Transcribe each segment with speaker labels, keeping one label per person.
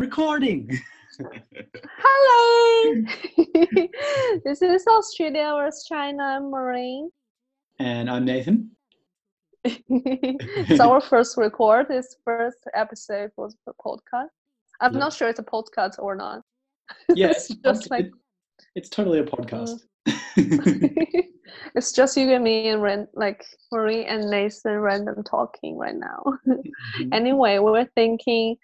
Speaker 1: recording.
Speaker 2: Hello! this is Australia vs China. I'm Marine.
Speaker 1: And I'm Nathan.
Speaker 2: it's our first record, this first episode was the podcast. I'm
Speaker 1: Yeah.
Speaker 2: not sure it's a podcast or not.
Speaker 1: Yeah,
Speaker 2: it's just like
Speaker 1: it's totally a podcast.
Speaker 2: it's just you and me and Ren, like Marie and Nathan random talking right now.
Speaker 1: Mhm.
Speaker 2: anyway, we were thinking,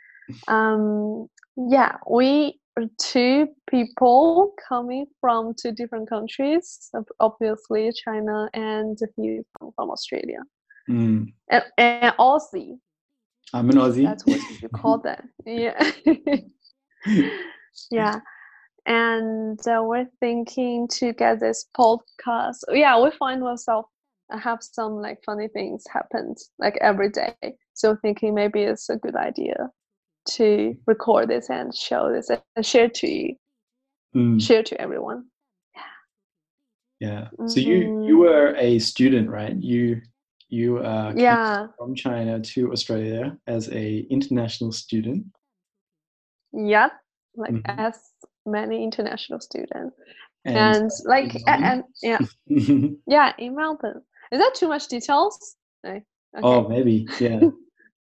Speaker 2: um, yeah, we are two people coming from two different countries, obviously China and he from, from Australia.
Speaker 1: Mm.
Speaker 2: And, and Aussie,
Speaker 1: I'm an Aussie.
Speaker 2: that's what you call that. Yeah. yeah. And uh, we're thinking to get this podcast. Yeah, we find ourselves have some like funny things happened like every day. So thinking maybe it's a good idea to record this and show this and share to you,
Speaker 1: Mm,
Speaker 2: share to everyone.
Speaker 1: yeah. Yeah. So you you
Speaker 2: Mhm.
Speaker 1: were a student, right? You you uh, came
Speaker 2: Yeah,
Speaker 1: from China to Australia as a international student.
Speaker 2: yeah, like
Speaker 1: Mhm.
Speaker 2: as many international students
Speaker 1: And,
Speaker 2: and like
Speaker 1: in
Speaker 2: a-
Speaker 1: Melbourne?
Speaker 2: and yeah, yeah, in Melbourne. Is that too much details? No. Okay.
Speaker 1: oh, maybe. Yeah.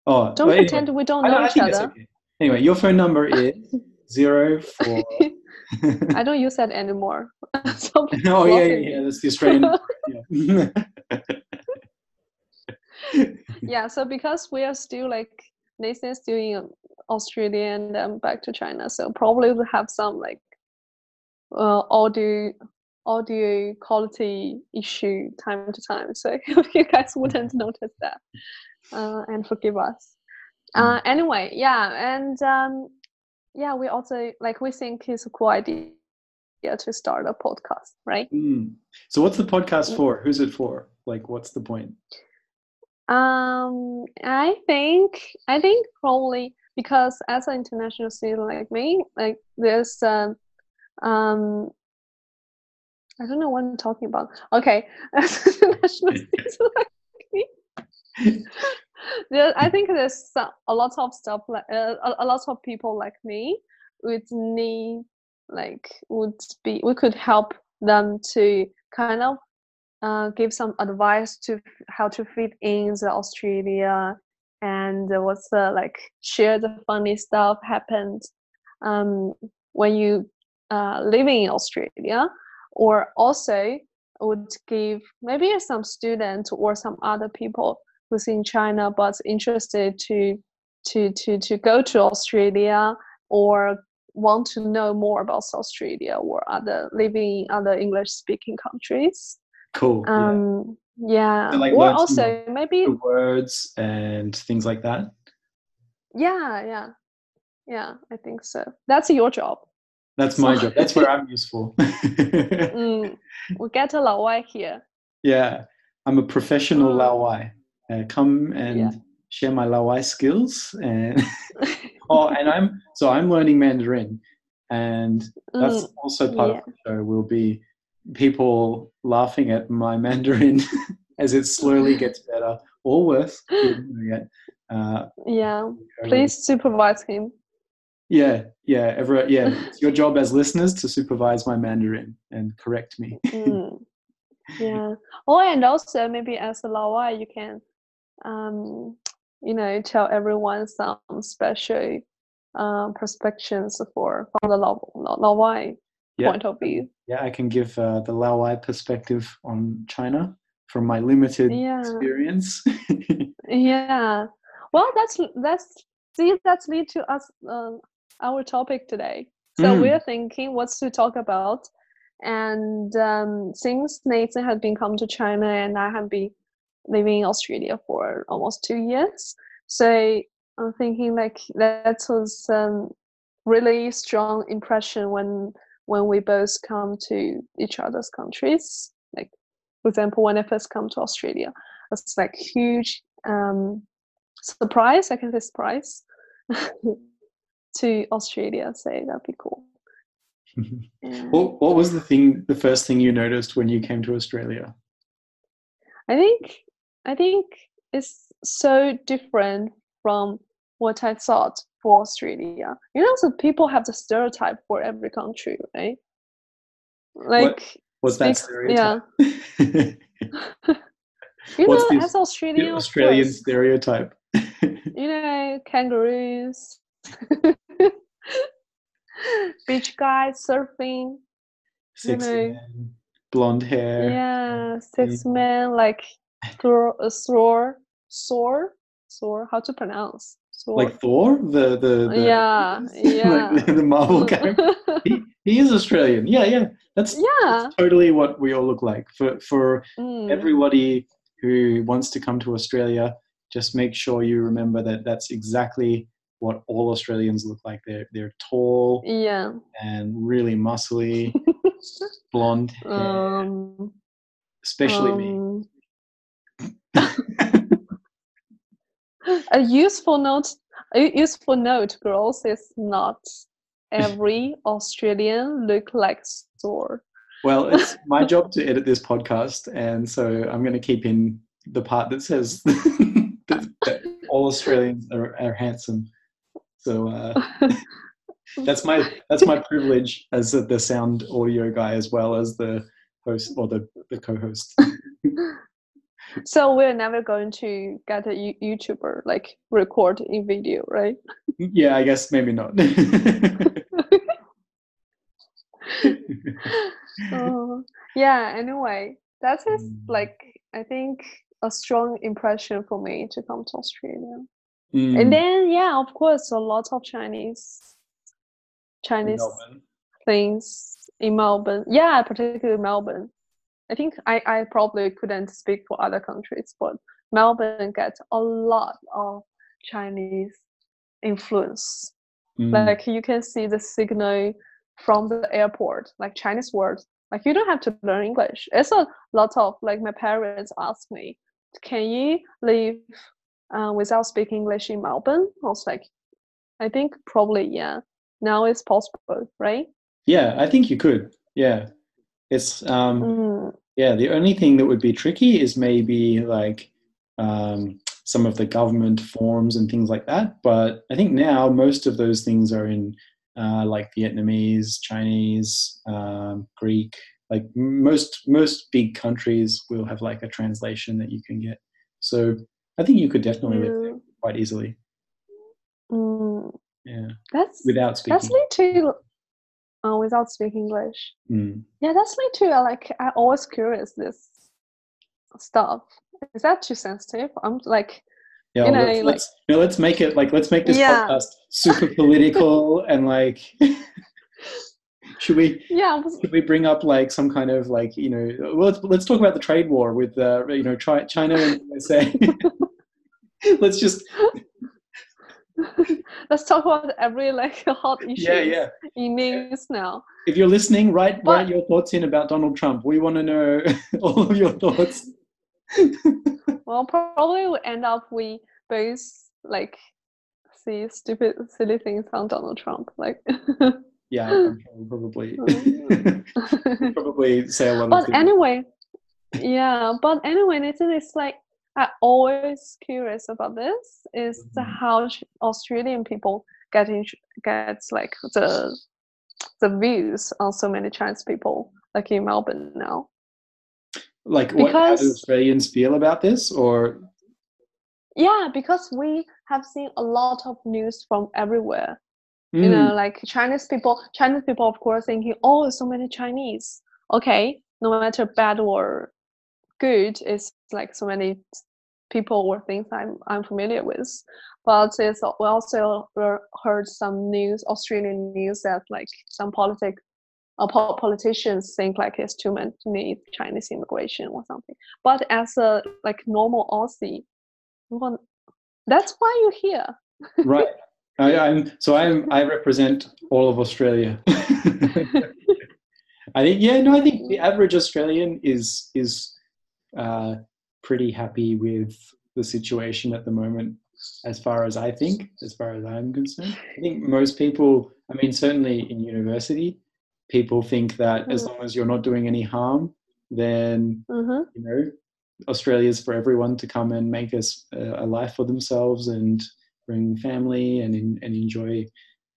Speaker 1: Oh,
Speaker 2: Don't
Speaker 1: well, anyway,
Speaker 2: pretend we don't know
Speaker 1: I
Speaker 2: each
Speaker 1: think it's
Speaker 2: other.
Speaker 1: okay. Anyway, your phone number is zero four.
Speaker 2: I don't use that anymore. so
Speaker 1: oh yeah, yeah, yeah. That's the Australian. number, yeah.
Speaker 2: yeah so because we are still like nathan's still in australia and um, back to china so probably we'll have some like uh, audio audio quality issue time to time so you guys wouldn't notice that uh, and forgive us uh, anyway yeah and um, yeah we also like we think it's a cool idea to start a podcast right
Speaker 1: Mm. So what's the podcast
Speaker 2: Mm.
Speaker 1: for? Who's it for? Like, what's the point?
Speaker 2: Um, I think I think probably because as an international student like me, like there's um, um I don't know what I'm talking about. Okay, as an international student like me, I think there's a lot of stuff like uh, a, lot of people like me would need like would be we could help them to kind of uh, give some advice to how to fit in the Australia and what's the like share the funny stuff happened um, when you uh, living in Australia or also would give maybe some student or some other people who's in China but interested to to to to go to Australia or want to know more about Australia or other living in other English speaking countries
Speaker 1: Cool. yeah.
Speaker 2: um yeah
Speaker 1: So, like,
Speaker 2: or also maybe
Speaker 1: words and things like that.
Speaker 2: yeah yeah yeah i think so that's your job
Speaker 1: That's my job. That's where I'm useful.
Speaker 2: mm, we get a lao here
Speaker 1: yeah, I'm a professional
Speaker 2: Mm.
Speaker 1: Laowai. Uh, come and
Speaker 2: Yeah.
Speaker 1: share my Laowai skills and oh, and I'm so I'm learning Mandarin, and that's
Speaker 2: Mm,
Speaker 1: also part
Speaker 2: yeah.
Speaker 1: of the show. Will be people laughing at my Mandarin as it slowly gets better or worse. we don't know yet. Uh,
Speaker 2: yeah please supervise him
Speaker 1: Yeah, yeah, ever, yeah. It's your job as listeners to supervise my Mandarin and correct me.
Speaker 2: Mm, yeah oh and also maybe as a Laowai, you can um you know tell everyone some special um perspectives for from the lao, lao, Laowai
Speaker 1: Yeah,
Speaker 2: point of view
Speaker 1: yeah. I can give uh, the Laowai perspective on China from my limited
Speaker 2: Yeah.
Speaker 1: experience.
Speaker 2: Yeah. Well, that's that's see that's lead to us um, our topic today. So
Speaker 1: Mm.
Speaker 2: we're thinking what's to talk about, and um, since Nathan has been come to China and I have been living in Australia for almost two years, so I'm thinking like that was um, really strong impression when when we both come to each other's countries. Like for example, when I first come to Australia, it's like huge um, surprise. I can say surprise to Australia. So that'd be cool. Yeah.
Speaker 1: what, what was the thing, the first thing you noticed when you came to Australia?
Speaker 2: I think I think it's so different from what I thought for Australia. You know, so people have the stereotype for every country, right? Like,
Speaker 1: What's that stereotype?
Speaker 2: you
Speaker 1: What's
Speaker 2: know,
Speaker 1: the-
Speaker 2: as Australian,
Speaker 1: Australian
Speaker 2: course,
Speaker 1: stereotype.
Speaker 2: you know, kangaroos, beach guys surfing,
Speaker 1: Sexy
Speaker 2: know.
Speaker 1: man, blonde hair.
Speaker 2: yeah, six
Speaker 1: Yeah.
Speaker 2: men like throw, uh, soar, soar. How to pronounce? Soar.
Speaker 1: Like Thor, the the, the
Speaker 2: yeah, yeah.
Speaker 1: like the, the Marvel character. He, he is Australian. Yeah, yeah. That's,
Speaker 2: yeah.
Speaker 1: that's totally what we all look like. For for
Speaker 2: Mm.
Speaker 1: everybody who wants to come to Australia, just make sure you remember that that's exactly what all Australians look like. They're they're tall
Speaker 2: yeah.
Speaker 1: and really muscly, blonde hair,
Speaker 2: Um,
Speaker 1: especially me.
Speaker 2: um, a useful note a useful note girls is not every australian look like Thor.
Speaker 1: Well, it's my job to edit this podcast, and so I'm going to keep in the part that says that, that all Australians are, are handsome. So uh, that's my that's my privilege as the sound audio guy as well as the host or the, the co-host.
Speaker 2: So we're never going to get a youtuber like record in video right
Speaker 1: yeah, I guess maybe not.
Speaker 2: uh, yeah anyway that is
Speaker 1: Mm.
Speaker 2: like i think a strong impression for me to come to australia
Speaker 1: Mm,
Speaker 2: and then yeah of course a lot of chinese chinese
Speaker 1: Melbourne.
Speaker 2: things in melbourne yeah particularly melbourne i think i i probably couldn't speak for other countries but melbourne gets a lot of chinese influence.
Speaker 1: Mm,
Speaker 2: like you can see the signal from the airport like chinese words. Like you don't have to learn english. It's a lot of like my parents ask me can you live uh, without speaking english in melbourne? I was like i think probably yeah. Now it's possible right?
Speaker 1: Yeah, I think you could. Yeah, it's um,
Speaker 2: mm,
Speaker 1: Yeah, the only thing that would be tricky is maybe like um, some of the government forms and things like that. But I think now most of those things are in uh, like Vietnamese, Chinese, um, Greek. Like most most big countries will have like a translation that you can get. So I think you could definitely
Speaker 2: mm,
Speaker 1: quite easily.
Speaker 2: mm.
Speaker 1: Yeah,
Speaker 2: that's
Speaker 1: without speaking.
Speaker 2: that's to uh, without speaking english
Speaker 1: Mm.
Speaker 2: yeah that's me too. uh, like i always curious this stuff is that too sensitive i'm like
Speaker 1: Yeah,
Speaker 2: you know,
Speaker 1: let's,
Speaker 2: like-
Speaker 1: let's, no, let's make it like let's make this
Speaker 2: Yeah.
Speaker 1: podcast super political and like should we
Speaker 2: yeah I
Speaker 1: should we bring up like some kind of like you know well, let's let's talk about the trade war with uh, you know China and USA. let's just
Speaker 2: let's talk about every like hot issue
Speaker 1: yeah yeah.
Speaker 2: in news now
Speaker 1: If you're listening, write
Speaker 2: But-
Speaker 1: write your thoughts in about Donald Trump. We want to know all of your thoughts.
Speaker 2: well probably we end up we both like see stupid silly things on donald trump like
Speaker 1: Yeah, sure probably probably say a lot of
Speaker 2: but anyway yeah but anyway Nathan, it's like i always curious about this is the
Speaker 1: Mhm.
Speaker 2: how australian people get in gets like the the views on so many chinese people like in melbourne now
Speaker 1: like, what how do Australians feel about this? Or
Speaker 2: yeah because we have seen a lot of news from everywhere you
Speaker 1: Mm,
Speaker 2: know like chinese people chinese people of course thinking oh so many chinese okay no matter bad or good it's like so many people or things i'm i'm familiar with but it's we also heard some news australian news that like some politic uh, politicians think like it's too many chinese immigration or something but as a like normal aussie well, that's why you're here
Speaker 1: right. I, I'm so I'm I represent all of Australia. I think yeah, no, I think the average Australian is is uh, pretty happy with the situation at the moment, as far as I think, as far as I'm concerned. I think most people, I mean, certainly in university, people think that as
Speaker 2: Mm.
Speaker 1: long as you're not doing any harm, then
Speaker 2: hmm
Speaker 1: you know, Australia's for everyone to come and make us a, a life for themselves and bring family and and enjoy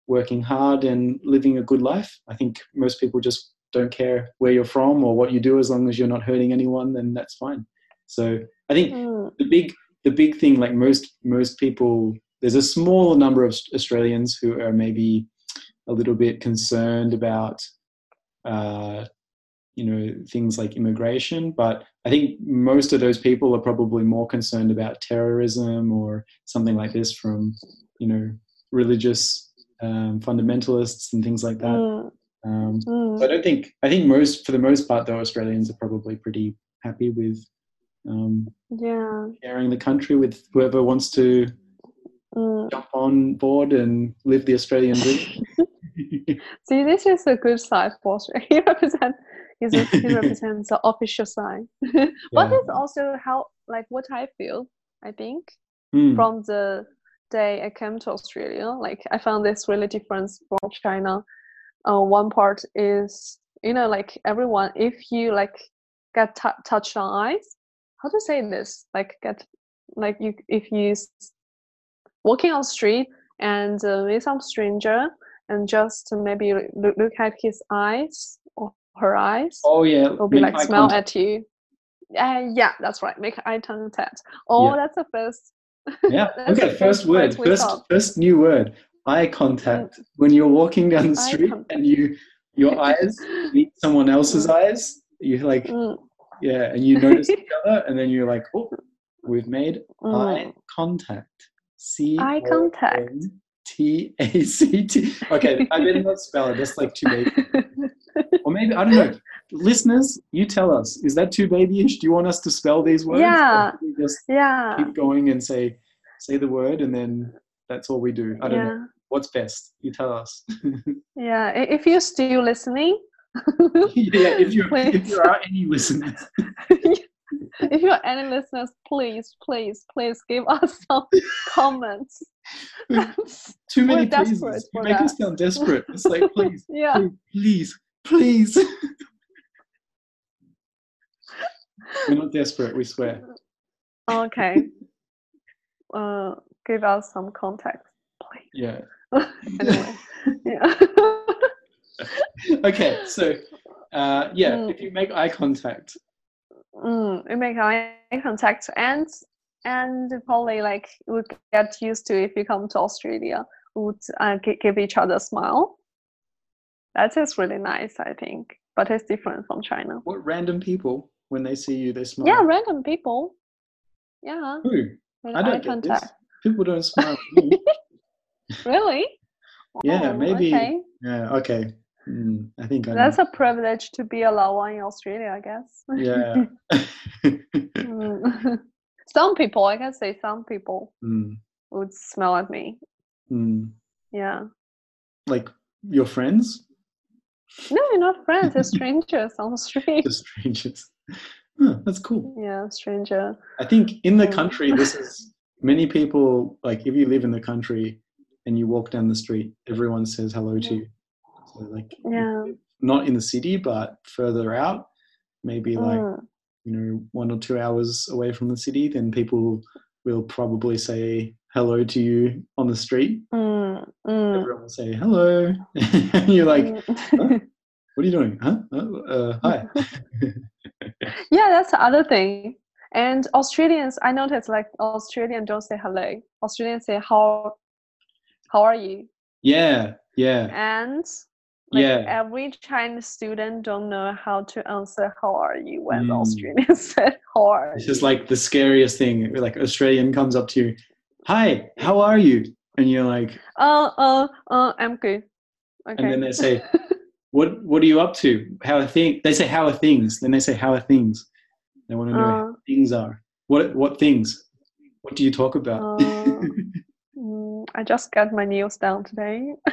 Speaker 1: working hard and living a good life. I think most people just don't care where you're from or what you do as long as you're not hurting anyone then that's fine so i think mm. the big the big thing like most most people there's a small number of australians who are maybe a little bit concerned about uh, you know things like immigration but i think most of those people are probably more concerned about terrorism or something like this from you know religious um, fundamentalists and things like that mm. Um, mm. So I don't think I think most for the most part though Australians are probably pretty happy with um,
Speaker 2: yeah
Speaker 1: sharing the country with whoever wants to mm. jump on board and live the Australian dream.
Speaker 2: See, this is a good side for Australia. He represents he represents the official side. yeah. But it's also how like what I feel. I think mm. from the day I came to Australia, like I found this really different from China uh, one part is you know like everyone if you like get t- touched on eyes how to say this? Like get like you if you walking on the street and uh, with some stranger and just maybe look, look at his eyes or her eyes
Speaker 1: oh yeah
Speaker 2: will be like smile contact. at you. Uh, yeah that's right make eye contact. Oh yeah. that's the first.
Speaker 1: Yeah. Okay first word first first new word eye contact when you're walking down the street and you your eyes meet someone else's mm. eyes you like mm. yeah and you notice each other and then you're like oh we've made mm. eye contact c
Speaker 2: eye contact
Speaker 1: T A C T. Okay, I did not spell it. That's like too baby. or maybe I don't know. Listeners, you tell us. Is that too babyish? Do you want us to spell these words?
Speaker 2: Yeah.
Speaker 1: just
Speaker 2: yeah.
Speaker 1: keep going and say say the word, and then that's all we do. I don't yeah. know what's best? You tell us.
Speaker 2: yeah, if you're still listening.
Speaker 1: yeah, if you if there are any listeners.
Speaker 2: if you're any listeners, please, please, please give us some comments.
Speaker 1: Too many pleases. You make that. us sound desperate. It's like, please, yeah. please, please. please. We're not desperate, we swear.
Speaker 2: Okay. Uh, give us some context, please.
Speaker 1: Yeah.
Speaker 2: yeah.
Speaker 1: okay, so uh, yeah, mm. if you make eye contact,
Speaker 2: mm, you make eye contact, and and probably like would get used to if you come to Australia, would uh, give each other a smile. That is really nice, I think, but it's different from China.
Speaker 1: What random people when they see you they smile?
Speaker 2: Yeah, random people. Yeah.
Speaker 1: Who? I don't get contact. this. People don't smile.
Speaker 2: really?
Speaker 1: Yeah, oh, maybe. Okay. Yeah, okay. Mm, I think I
Speaker 2: that's a privilege to be a Laowai in Australia, I guess.
Speaker 1: Yeah.
Speaker 2: mm. some people, I can say, some people
Speaker 1: mm.
Speaker 2: would smell at me.
Speaker 1: Mm.
Speaker 2: Yeah.
Speaker 1: Like your friends?
Speaker 2: No, you're not friends. They're strangers on the street.
Speaker 1: Strangers. Huh, that's cool.
Speaker 2: Yeah, stranger.
Speaker 1: I think in the country, this is many people. Like, if you live in the country, and you walk down the street, everyone says hello to you. So like
Speaker 2: yeah.
Speaker 1: not in the city but further out, maybe like mm. you know, one or two hours away from the city, then people will probably say hello to you on the street.
Speaker 2: Mm. Mm.
Speaker 1: Everyone will say hello. and you're like, mm. huh? what are you doing? Huh? Uh, hi.
Speaker 2: yeah, that's the other thing. And Australians, I noticed like Australians don't say hello. Australians say how how are you?
Speaker 1: Yeah yeah.
Speaker 2: And like yeah. every chinese student don't know how to answer how are you when mm. australian said how are
Speaker 1: it's just like the scariest thing like australian comes up to you hi how are you? And you're like
Speaker 2: uh uh uh i'm good.
Speaker 1: Okay. and then they say what what are you up to? How are things they say how are things? Then they say how are things? They want to know uh, how things are. What what things? What do you talk about?
Speaker 2: Uh, I just got my nails done today.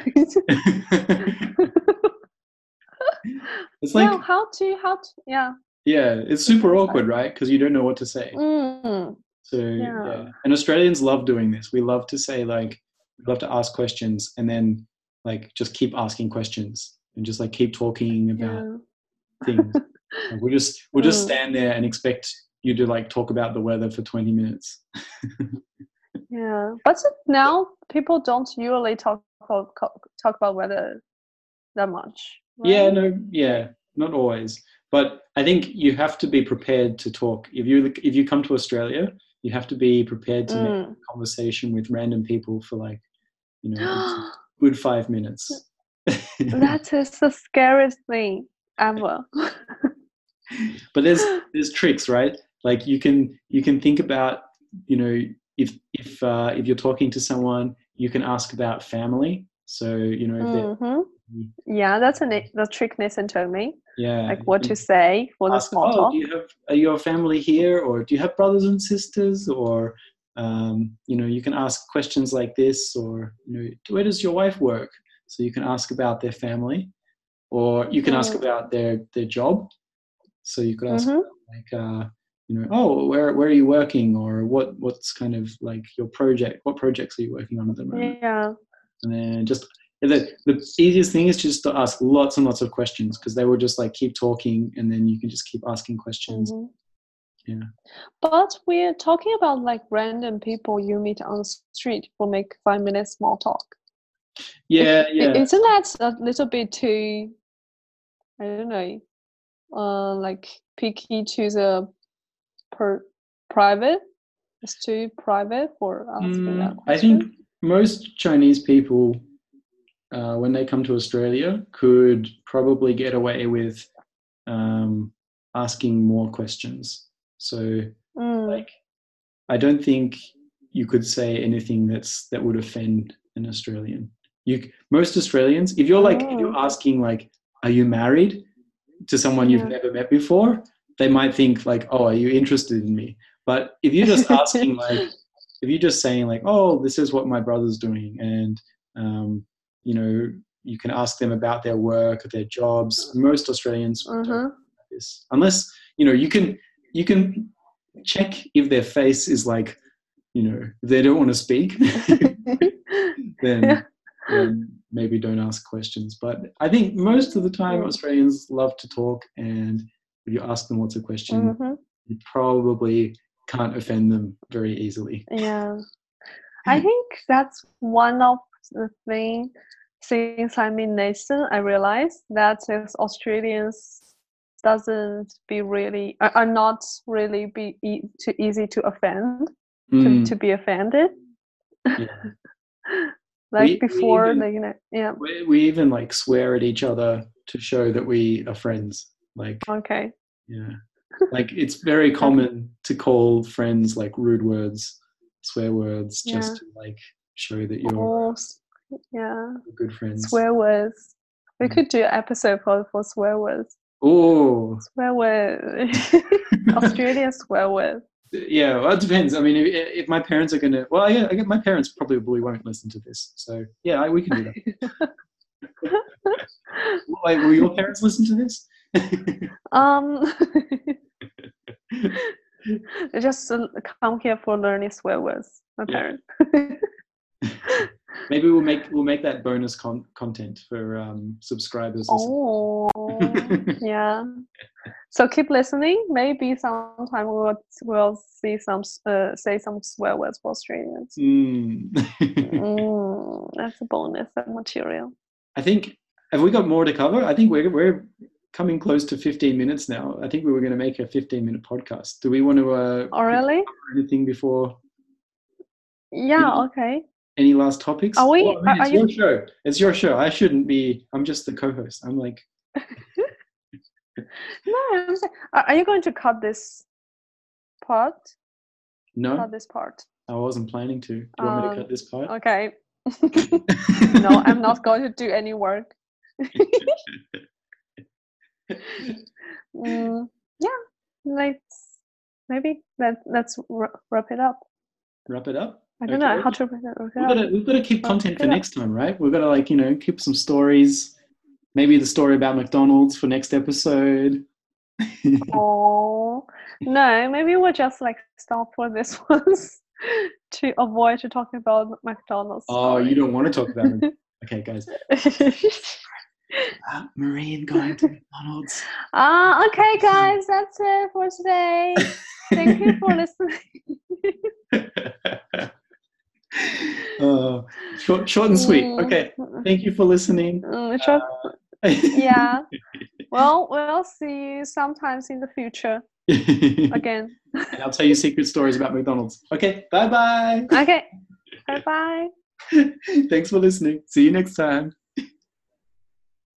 Speaker 1: it's like
Speaker 2: yeah, how to how to yeah.
Speaker 1: Yeah, it's super awkward, right? Because you don't know what to say.
Speaker 2: Mm.
Speaker 1: So yeah. yeah. and Australians love doing this. We love to say like, we love to ask questions, and then like just keep asking questions and just like keep talking about yeah. things. we just we'll just mm. stand there and expect you to like talk about the weather for 20 minutes
Speaker 2: Yeah, but now people don't usually talk about, talk about weather that much.
Speaker 1: Right? Yeah, no, yeah, not always. But I think you have to be prepared to talk. If you if you come to Australia, you have to be prepared to mm. make a conversation with random people for like, you know, good five minutes.
Speaker 2: that is the scariest thing ever.
Speaker 1: but there's there's tricks, right? Like you can you can think about you know if if uh, if you're talking to someone, you can ask about family. So you know,
Speaker 2: mm-hmm. yeah, that's a the trick Nathan told me.
Speaker 1: Yeah,
Speaker 2: like what to say for the small oh, talk.
Speaker 1: Do you have are your family here, or do you have brothers and sisters, or um, you know, you can ask questions like this, or you know, where does your wife work? So you can ask about their family, or you can mm. ask about their their job. So you could ask mm-hmm. like. Uh, you know, oh, where where are you working, or what what's kind of like your project? What projects are you working on at the moment?
Speaker 2: Yeah.
Speaker 1: And then just the the easiest thing is just to ask lots and lots of questions because they will just like keep talking, and then you can just keep asking questions. Mm-hmm. Yeah.
Speaker 2: But we're talking about like random people you meet on the street for make five minutes small talk.
Speaker 1: Yeah, yeah.
Speaker 2: Isn't that a little bit too? I don't know. Uh, like picky to the per private? It's too private for asking mm, that question?
Speaker 1: I think most Chinese people, uh, when they come to Australia, could probably get away with um, asking more questions. So, mm. like, I don't think you could say anything that's that would offend an Australian. You most Australians, if you're like, oh. if you're oh. asking like, "Are you married?" to someone yeah. you've never met before, they might think like, "Oh, are you interested in me?" But if you're just asking like, if you're just saying like, "Oh, this is what my brother's doing," and um, you know, you can ask them about their work, their jobs. Most Australians uh-huh. this, unless you know you can you can check if their face is like, you know, if they don't want to speak, then, then maybe don't ask questions. But I think most of the time Australians love to talk and you ask them what's a question, mm-hmm. you probably can't offend them very easily.
Speaker 2: Yeah. I think that's one of the things since I'm in Nation, I realized that as Australians doesn't be really are not really be e- too easy to offend mm. to, to be offended. Yeah. like we, before, we even, you know, yeah.
Speaker 1: We, we even like swear at each other to show that we are friends. Like
Speaker 2: okay,
Speaker 1: yeah, like it's very common to call friends like rude words, swear words, just to like show that you're
Speaker 2: oh, yeah
Speaker 1: good friends.
Speaker 2: Swear words. We mm. could do an episode for for swear words.
Speaker 1: Oh,
Speaker 2: swear words. Australian swear words.
Speaker 1: Yeah, well, it depends. I mean, if, if my parents are going to, well, yeah, I get my parents probably won't listen to this. So yeah, we can do that. Wait, will your parents listen to this?
Speaker 2: Um, just uh, come here for learning swear words. My yeah.
Speaker 1: Maybe we'll make we'll make that bonus con- content for um, subscribers.
Speaker 2: oh, yeah. So keep listening. Maybe sometime we'll we'll see some uh, say some swear words for Australians.
Speaker 1: Mm.
Speaker 2: mm, that's a bonus material.
Speaker 1: I think have we got more to cover? I think we're we're coming close to 15 minutes now. I think we were going to make a 15 minute podcast. Do we want to uh,
Speaker 2: oh, really?
Speaker 1: anything before?
Speaker 2: Yeah, any, okay.
Speaker 1: Any last topics?
Speaker 2: Are we?
Speaker 1: Well, I mean,
Speaker 2: are
Speaker 1: it's
Speaker 2: you...
Speaker 1: your show. It's your show. I shouldn't be. I'm just the co-host. I'm like.
Speaker 2: no, I'm saying, are you going to cut this part?
Speaker 1: No.
Speaker 2: Cut this part.
Speaker 1: I wasn't planning to. Do you um, want me to cut this part?
Speaker 2: Okay. no, I'm not going to do any work mm, yeah, let's maybe let let's wrap it up.
Speaker 1: Wrap it up.
Speaker 2: I don't okay. know how to wrap it
Speaker 1: we've got, to, we've got to keep content for next time, right? We've got to like you know keep some stories. Maybe the story about McDonald's for next episode.
Speaker 2: oh no, maybe we'll just like stop for this one to avoid to talking about McDonald's.
Speaker 1: Oh, you don't want to talk about it. Okay, guys. Uh, Marine going to McDonald's.
Speaker 2: Ah, uh, okay, guys, that's it for today. Thank you for listening.
Speaker 1: uh, short, short and sweet.
Speaker 2: Mm.
Speaker 1: Okay. Thank you for listening.
Speaker 2: Mm, sure. yeah. Well, we'll see you sometimes in the future again.
Speaker 1: and I'll tell you secret stories about McDonald's. Okay. Bye bye.
Speaker 2: Okay. Bye bye.
Speaker 1: Thanks for listening. See you next time.